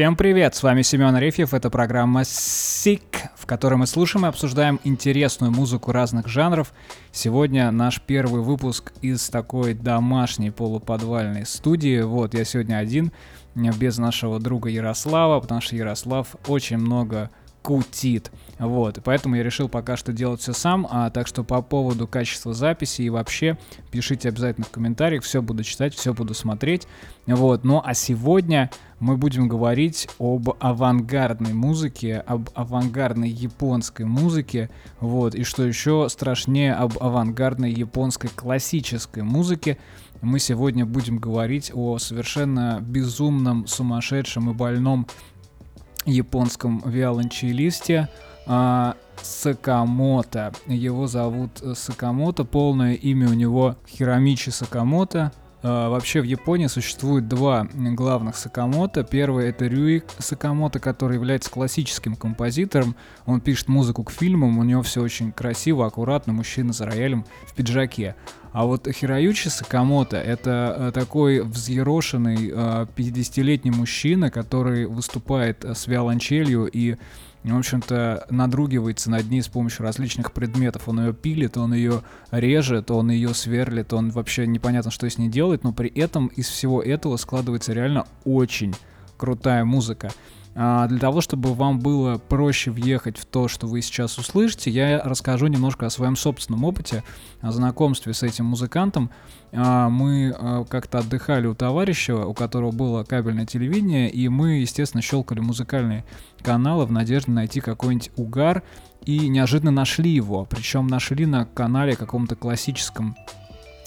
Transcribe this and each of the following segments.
Всем привет, с вами Семен Арефьев, это программа SICK, в которой мы слушаем и обсуждаем интересную музыку разных жанров. Сегодня наш первый выпуск из такой домашней полуподвальной студии. Вот, я сегодня один, без нашего друга Ярослава, потому что Ярослав очень много кутит. Вот, поэтому я решил пока что делать все сам, а так что по поводу качества записи и вообще пишите обязательно в комментариях, все буду читать, все буду смотреть. Вот, ну а сегодня мы будем говорить об авангардной музыке, об авангардной японской музыке, вот, и что еще страшнее, об авангардной японской классической музыке. Мы сегодня будем говорить о совершенно безумном, сумасшедшем и больном японском виолончелисте а, Сакамото. Его зовут э, Сакамото, полное имя у него Хиромичи Сакамото. А, вообще в Японии существует два главных Сакамото. Первый это Рюи Сакамото, который является классическим композитором. Он пишет музыку к фильмам, у него все очень красиво, аккуратно, мужчина за роялем в пиджаке. А вот Хироючи Сакамото — это э, такой взъерошенный 50-летний э, мужчина, который выступает э, с виолончелью и в общем-то, надругивается над ней с помощью различных предметов. Он ее пилит, он ее режет, он ее сверлит, он вообще непонятно, что с ней делает, но при этом из всего этого складывается реально очень крутая музыка. А, для того, чтобы вам было проще въехать в то, что вы сейчас услышите, я расскажу немножко о своем собственном опыте, о знакомстве с этим музыкантом. А, мы а, как-то отдыхали у товарища, у которого было кабельное телевидение, и мы, естественно, щелкали музыкальные каналы в надежде найти какой-нибудь угар, и неожиданно нашли его. Причем нашли на канале каком-то классическом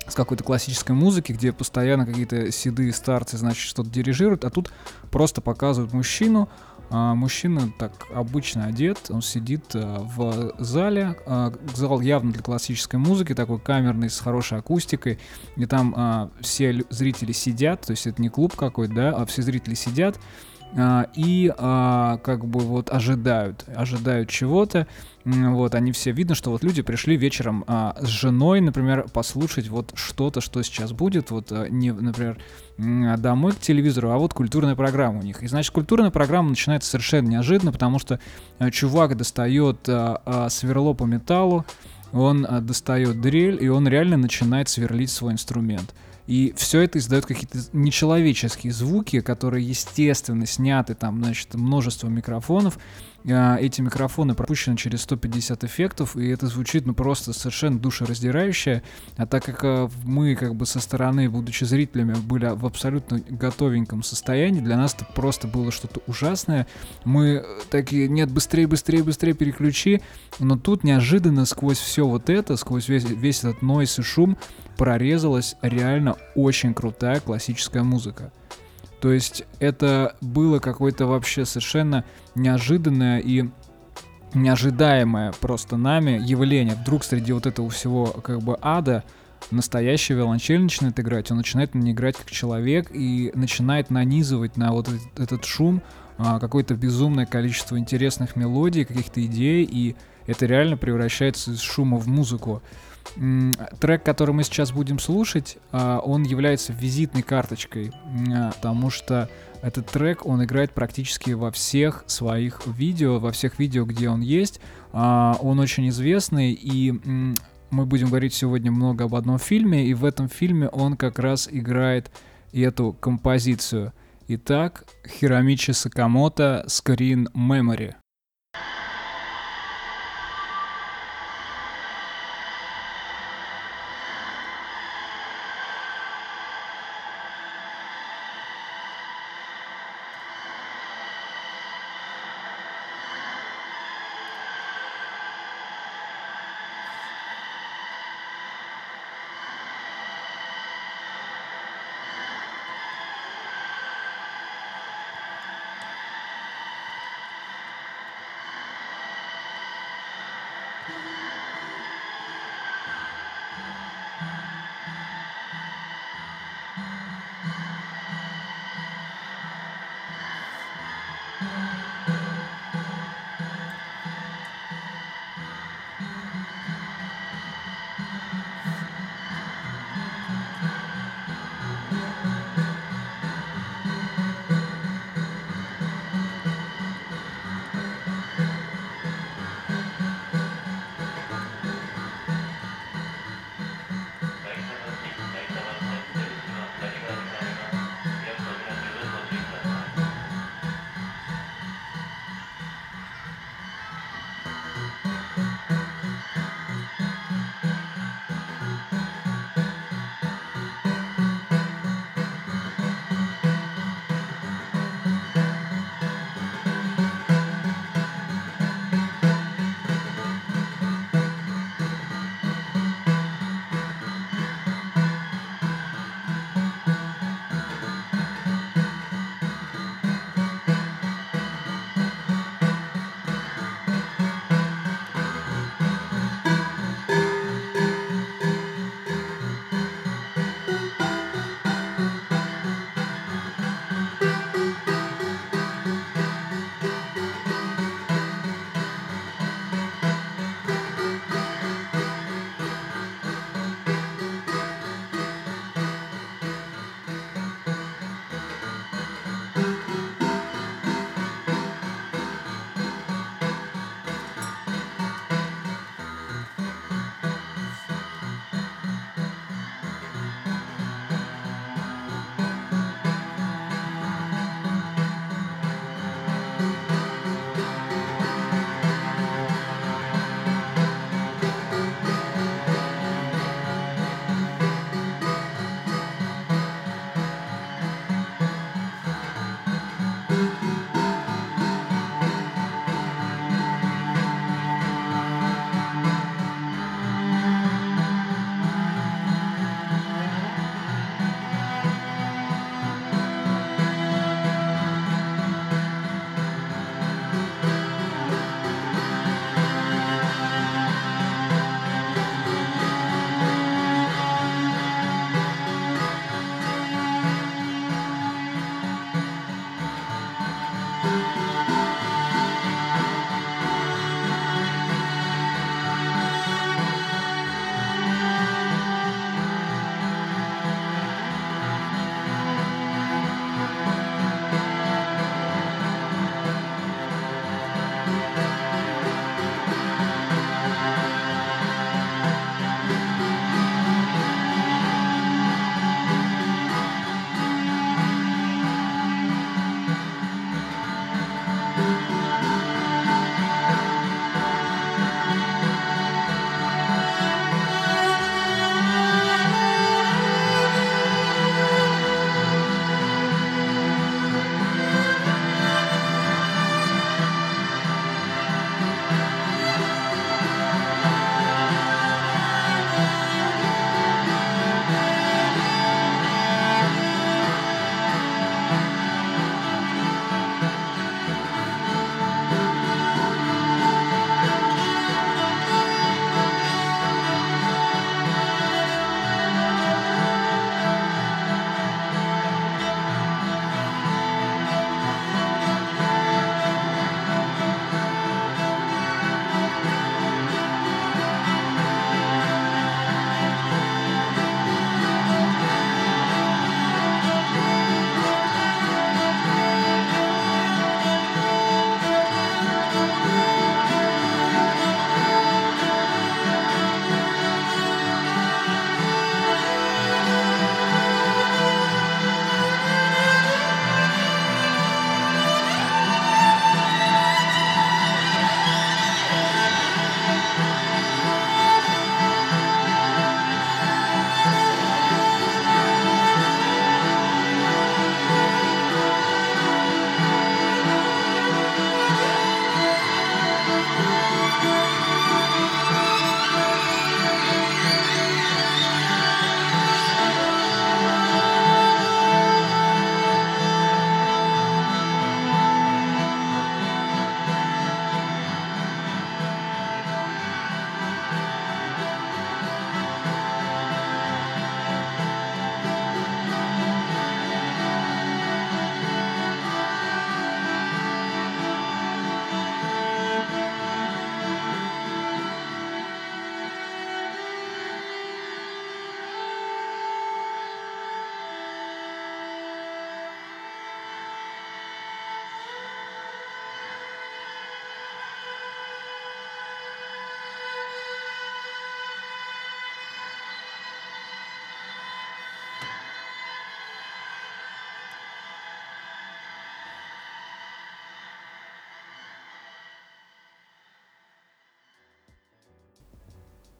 с какой-то классической музыки, где постоянно какие-то седые старцы, значит, что-то дирижируют, а тут просто показывают мужчину, мужчина так обычно одет, он сидит а, в зале, а, зал явно для классической музыки, такой камерный, с хорошей акустикой, и там а, все зрители сидят, то есть это не клуб какой-то, да, а все зрители сидят, а, и а, как бы вот ожидают, ожидают чего-то, вот, они все видно, что вот люди пришли вечером а, с женой, например, послушать вот что-то, что сейчас будет, вот а, не, например, домой к телевизору, а вот культурная программа у них. И значит, культурная программа начинается совершенно неожиданно, потому что а, чувак достает а, а, сверло по металлу, он а, достает дрель, и он реально начинает сверлить свой инструмент. И все это издает какие-то нечеловеческие звуки, которые, естественно, сняты там, значит, множество микрофонов. А, эти микрофоны пропущены через 150 эффектов, и это звучит, ну, просто совершенно душераздирающе. А так как а, мы, как бы, со стороны, будучи зрителями, были в абсолютно готовеньком состоянии, для нас это просто было что-то ужасное. Мы такие, нет, быстрее, быстрее, быстрее переключи. Но тут неожиданно сквозь все вот это, сквозь весь, весь этот нойс и шум, прорезалась реально очень крутая классическая музыка. То есть это было какое-то вообще совершенно неожиданное и неожидаемое просто нами явление. Вдруг среди вот этого всего как бы ада настоящий виолончель начинает играть, он начинает на ней играть как человек и начинает нанизывать на вот этот, шум а, какое-то безумное количество интересных мелодий, каких-то идей, и это реально превращается из шума в музыку. Трек, который мы сейчас будем слушать, а, он является визитной карточкой, а, потому что этот трек, он играет практически во всех своих видео, во всех видео, где он есть. А, он очень известный, и мы будем говорить сегодня много об одном фильме, и в этом фильме он как раз играет эту композицию. Итак, Хиромичи Сакамото Screen Memory.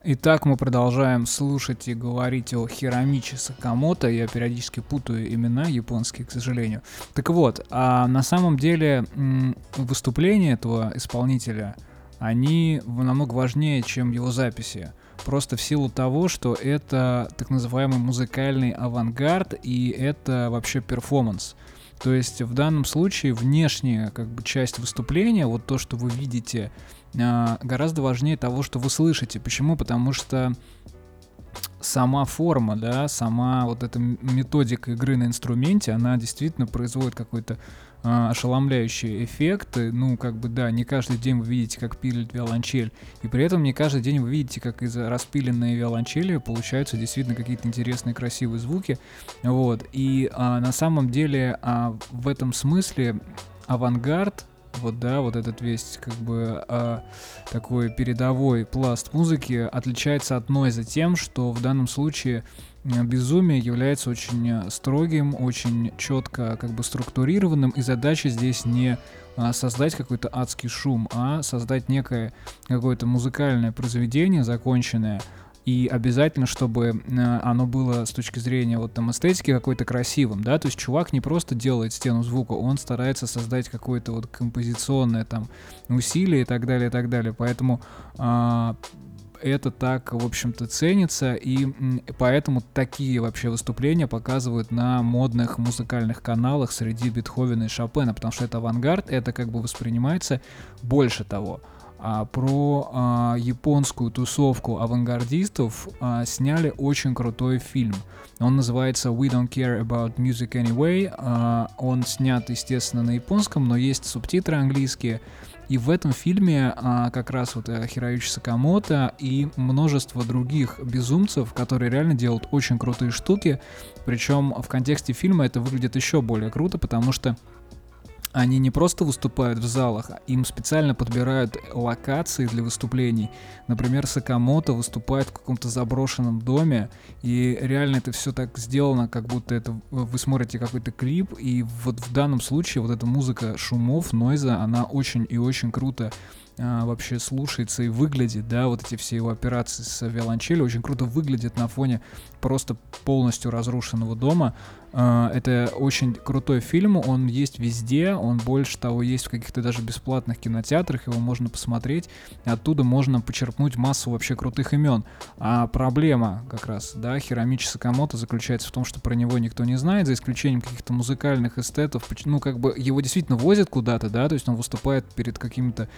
Итак, мы продолжаем слушать и говорить о Хиромичи Сакамото. Я периодически путаю имена японские, к сожалению. Так вот, а на самом деле выступления этого исполнителя, они намного важнее, чем его записи. Просто в силу того, что это так называемый музыкальный авангард, и это вообще перформанс. То есть в данном случае внешняя как бы часть выступления, вот то, что вы видите а, гораздо важнее того, что вы слышите. Почему? Потому что сама форма, да, сама вот эта методика игры на инструменте, она действительно производит какой-то э, ошеломляющий эффект. Ну, как бы, да, не каждый день вы видите, как пилит виолончель, и при этом не каждый день вы видите, как из распиленной виолончели получаются действительно какие-то интересные, красивые звуки. Вот, и э, на самом деле э, в этом смысле авангард вот, да, вот этот весь, как бы, э, такой передовой пласт музыки отличается от нойза тем, что в данном случае безумие является очень строгим, очень четко как бы структурированным, и задача здесь не создать какой-то адский шум, а создать некое какое-то музыкальное произведение законченное, и обязательно, чтобы э, оно было с точки зрения вот там эстетики какой-то красивым, да, то есть чувак не просто делает стену звука, он старается создать какое-то вот композиционное там усилие и так далее, и так далее, поэтому а, это так, в общем-то, ценится, и поэтому такие вообще выступления показывают на модных музыкальных каналах среди Бетховена и Шопена, потому что это авангард, это как бы воспринимается больше того а, про а, японскую тусовку авангардистов а, сняли очень крутой фильм. Он называется We Don't Care About Music Anyway. А, он снят, естественно, на японском, но есть субтитры английские. И в этом фильме а, как раз вот э, Хироючи Сакамото и множество других безумцев, которые реально делают очень крутые штуки. Причем в контексте фильма это выглядит еще более круто, потому что они не просто выступают в залах, а им специально подбирают локации для выступлений. Например, Сакамото выступает в каком-то заброшенном доме, и реально это все так сделано, как будто это вы смотрите какой-то клип, и вот в данном случае вот эта музыка шумов, нойза, она очень и очень круто а, вообще слушается и выглядит, да, вот эти все его операции с виолончелью очень круто выглядит на фоне просто полностью разрушенного дома. А, это очень крутой фильм, он есть везде, он больше того есть в каких-то даже бесплатных кинотеатрах, его можно посмотреть, оттуда можно почерпнуть массу вообще крутых имен. А проблема как раз, да, Хиромичи Сакамото заключается в том, что про него никто не знает, за исключением каких-то музыкальных эстетов, ну как бы его действительно возят куда-то, да, то есть он выступает перед какими-то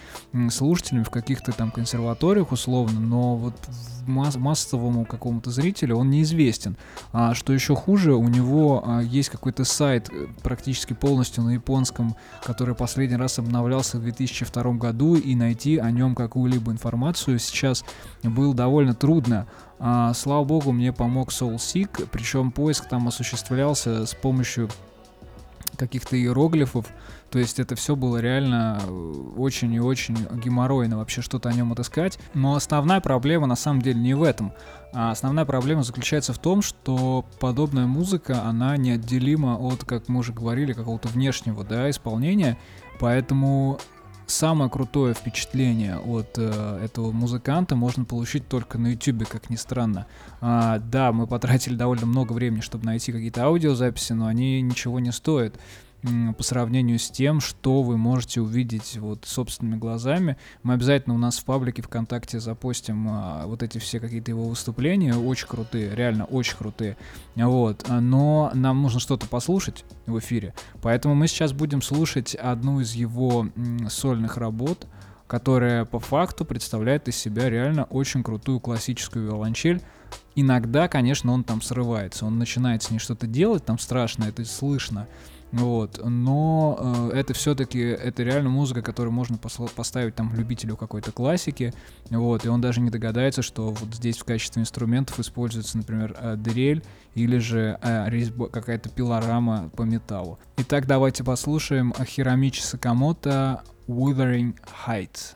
слушателями в каких-то там консерваториях условно, но вот масс массовому какому-то зрителю он неизвестен. А что еще хуже, у него а, есть какой-то сайт э, практически полностью на японском, который последний раз обновлялся в 2002 году, и найти о нем какую-либо информацию сейчас было довольно трудно. А, слава богу, мне помог SoulSeek, причем поиск там осуществлялся с помощью каких-то иероглифов, то есть это все было реально э, очень и очень геморройно вообще что-то о нем отыскать. Но основная проблема на самом деле не в этом. А основная проблема заключается в том, что подобная музыка, она неотделима от, как мы уже говорили, какого-то внешнего да, исполнения. Поэтому самое крутое впечатление от э, этого музыканта можно получить только на YouTube, как ни странно. А, да, мы потратили довольно много времени, чтобы найти какие-то аудиозаписи, но они ничего не стоят по сравнению с тем, что вы можете увидеть вот собственными глазами. Мы обязательно у нас в паблике ВКонтакте запостим а, вот эти все какие-то его выступления, очень крутые, реально очень крутые. Вот, но нам нужно что-то послушать в эфире, поэтому мы сейчас будем слушать одну из его сольных работ, которая по факту представляет из себя реально очень крутую классическую виолончель. Иногда, конечно, он там срывается, он начинает с ней что-то делать, там страшно, это слышно. Вот, но э, это все-таки это реально музыка, которую можно поставить там любителю какой-то классики, вот, и он даже не догадается, что вот здесь в качестве инструментов используется, например, э, дрель или же э, резьба, какая-то пилорама по металлу. Итак, давайте послушаем Хиромичи Сакамото Wuthering Heights.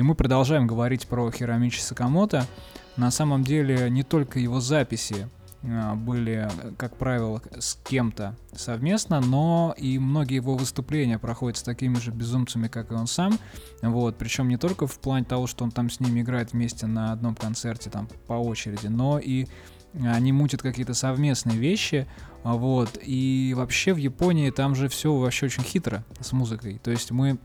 И мы продолжаем говорить про Хиромичи Сакамото. На самом деле не только его записи а, были, как правило, с кем-то совместно, но и многие его выступления проходят с такими же безумцами, как и он сам. Вот, причем не только в плане того, что он там с ними играет вместе на одном концерте, там по очереди, но и они мутят какие-то совместные вещи, вот, и вообще в Японии там же все вообще очень хитро с музыкой, то есть мы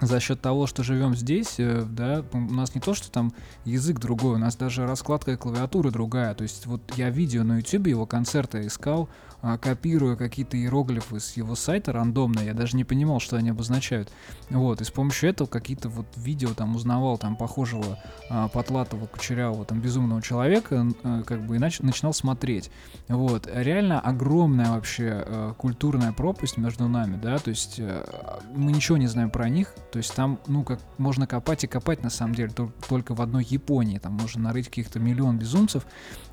за счет того, что живем здесь, э, да, у нас не то, что там язык другой, у нас даже раскладка клавиатуры другая. То есть вот я видео на YouTube его концерта искал, копируя какие-то иероглифы с его сайта рандомно, я даже не понимал, что они обозначают. Вот, и с помощью этого какие-то вот видео там узнавал там похожего а, потлатого, кучерявого, там безумного человека, а, как бы и нач- начинал смотреть. Вот, реально огромная вообще а, культурная пропасть между нами, да, то есть а, мы ничего не знаем про них, то есть там, ну, как можно копать и копать на самом деле, только в одной Японии, там можно нарыть каких-то миллион безумцев,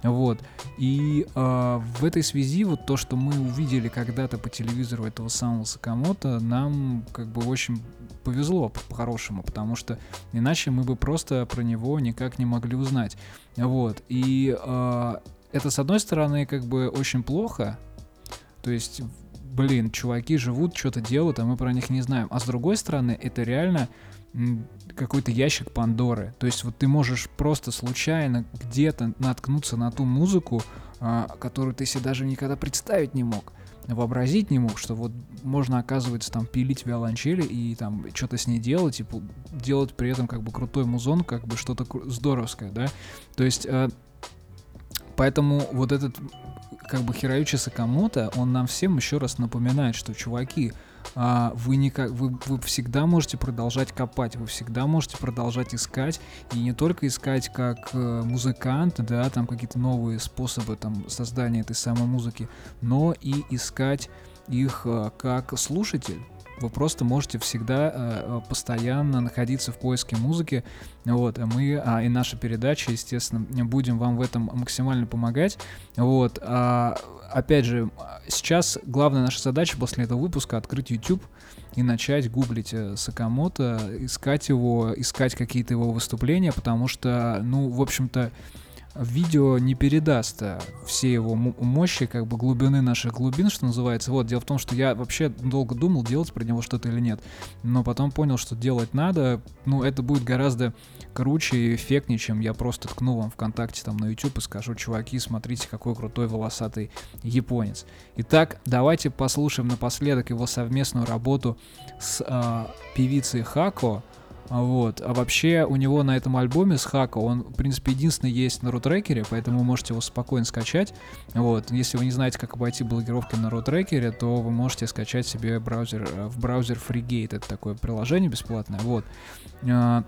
вот, и э, в этой связи вот то, что мы увидели когда-то по телевизору этого самого Сакамото, нам как бы очень повезло по-хорошему, потому что иначе мы бы просто про него никак не могли узнать, вот, и э, это, с одной стороны, как бы очень плохо, то есть блин, чуваки живут, что-то делают, а мы про них не знаем. А с другой стороны, это реально какой-то ящик Пандоры. То есть вот ты можешь просто случайно где-то наткнуться на ту музыку, которую ты себе даже никогда представить не мог вообразить не мог, что вот можно, оказывается, там пилить виолончели и там что-то с ней делать, и делать при этом как бы крутой музон, как бы что-то здоровское, да. То есть, э, поэтому вот этот как бы Хироючи Сакамото, он нам всем еще раз напоминает, что, чуваки, а, вы, никак, вы, вы всегда можете продолжать копать, вы всегда можете продолжать искать, и не только искать как э, музыкант, да, там какие-то новые способы там создания этой самой музыки, но и искать их э, как слушатель, вы просто можете всегда э, постоянно находиться в поиске музыки. Вот, а мы а, и наша передача, естественно, будем вам в этом максимально помогать. Вот, а, опять же, сейчас главная наша задача после этого выпуска открыть YouTube и начать гуглить э, Сакамото, искать его, искать какие-то его выступления, потому что, ну, в общем-то, видео не передаст э, все его мощи, как бы глубины наших глубин, что называется. Вот, дело в том, что я вообще долго думал, делать про него что-то или нет, но потом понял, что делать надо, ну, это будет гораздо круче и эффектнее, чем я просто ткну вам ВКонтакте там на YouTube и скажу, чуваки, смотрите, какой крутой волосатый японец. Итак, давайте послушаем напоследок его совместную работу с э, певицей Хако, вот. А вообще у него на этом альбоме с Хака, он, в принципе, единственный есть на рутрекере, поэтому вы можете его спокойно скачать. Вот. Если вы не знаете, как обойти блокировки на рутрекере, то вы можете скачать себе браузер, э, в браузер FreeGate. Это такое приложение бесплатное. Вот. А,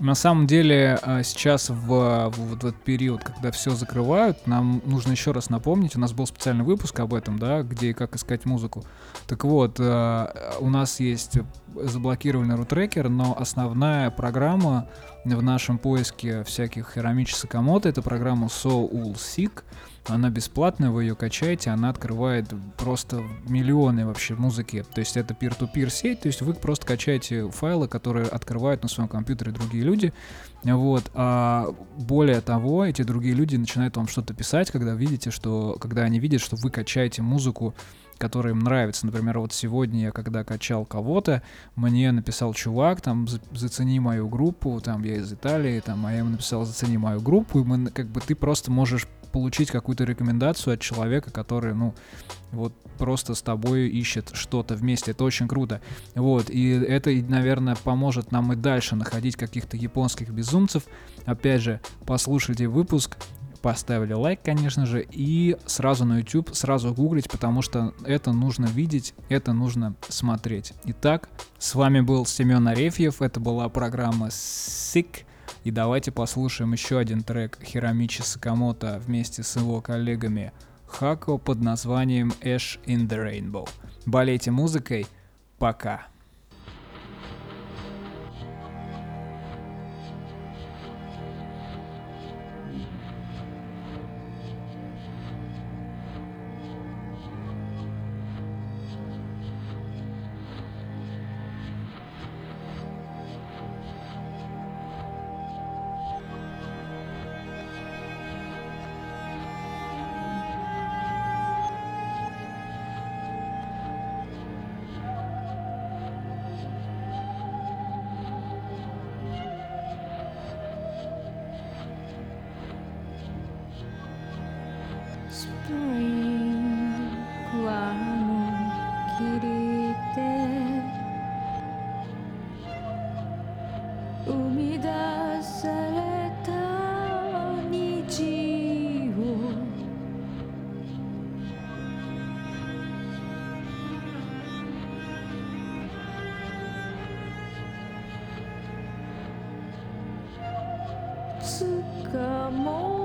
на самом деле а, сейчас в, в, в этот период, когда все закрывают, нам нужно еще раз напомнить, у нас был специальный выпуск об этом, да, где и как искать музыку. Так вот, а, у нас есть заблокированный рутрекер, но основная программа в нашем поиске всяких Хиромичи Сакамото это программа Soul Seek. Она бесплатная, вы ее качаете, она открывает просто миллионы вообще музыки. То есть это peer-to-peer сеть, то есть вы просто качаете файлы, которые открывают на своем компьютере другие люди. Вот. А более того, эти другие люди начинают вам что-то писать, когда видите, что, когда они видят, что вы качаете музыку который им нравится. Например, вот сегодня я когда качал кого-то, мне написал чувак, там, зацени мою группу, там, я из Италии, там, а я ему написал, зацени мою группу, и мы, как бы, ты просто можешь получить какую-то рекомендацию от человека, который, ну, вот просто с тобой ищет что-то вместе. Это очень круто. Вот, и это, наверное, поможет нам и дальше находить каких-то японских безумцев. Опять же, послушайте выпуск, поставили лайк, конечно же, и сразу на YouTube, сразу гуглить, потому что это нужно видеть, это нужно смотреть. Итак, с вами был Семен Арефьев, это была программа Sick. И давайте послушаем еще один трек Хиромичи Сакамото вместе с его коллегами Хако под названием Ash in the Rainbow. Болейте музыкой. Пока. 是个梦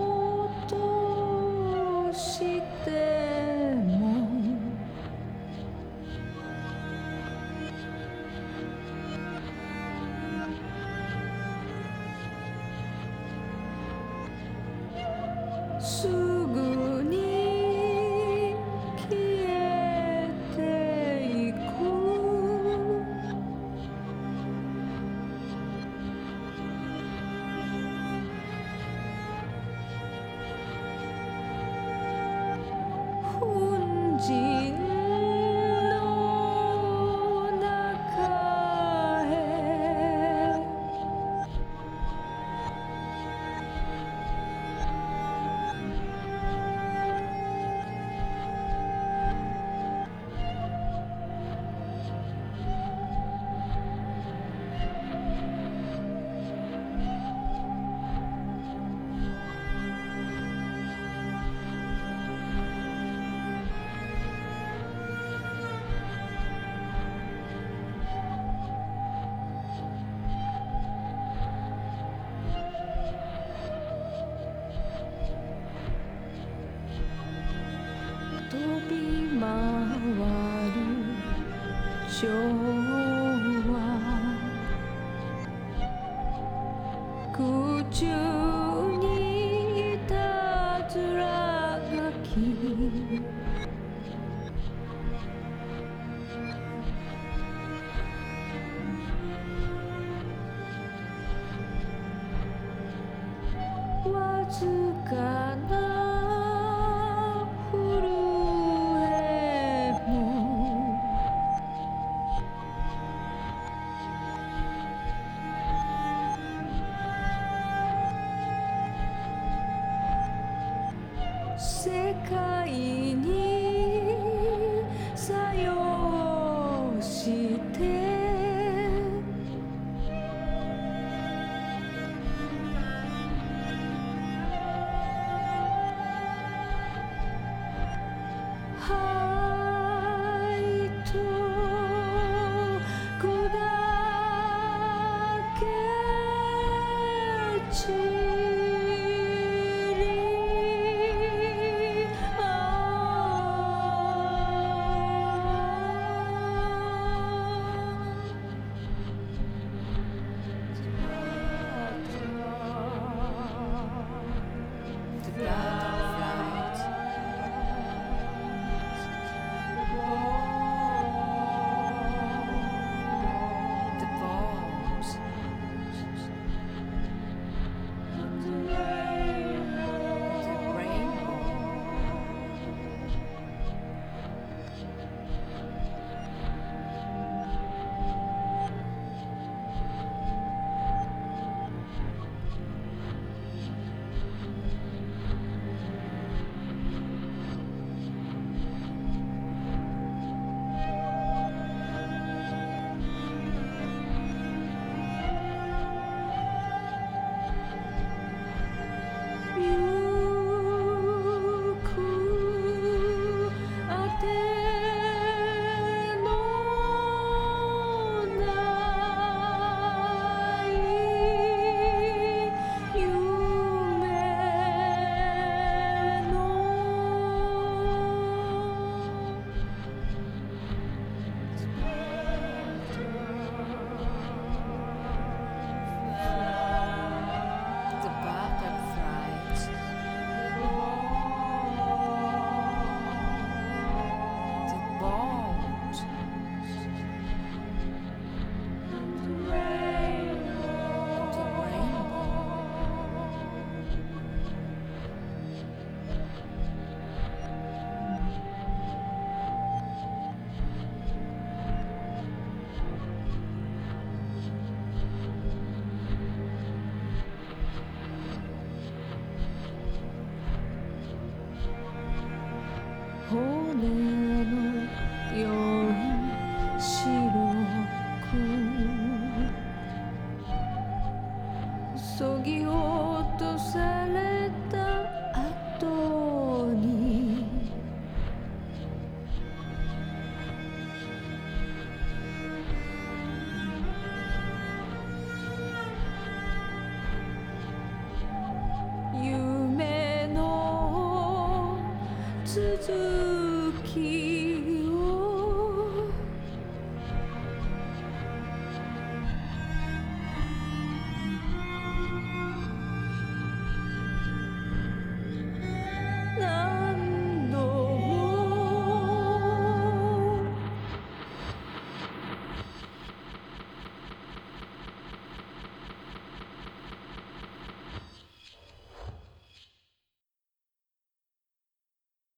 Your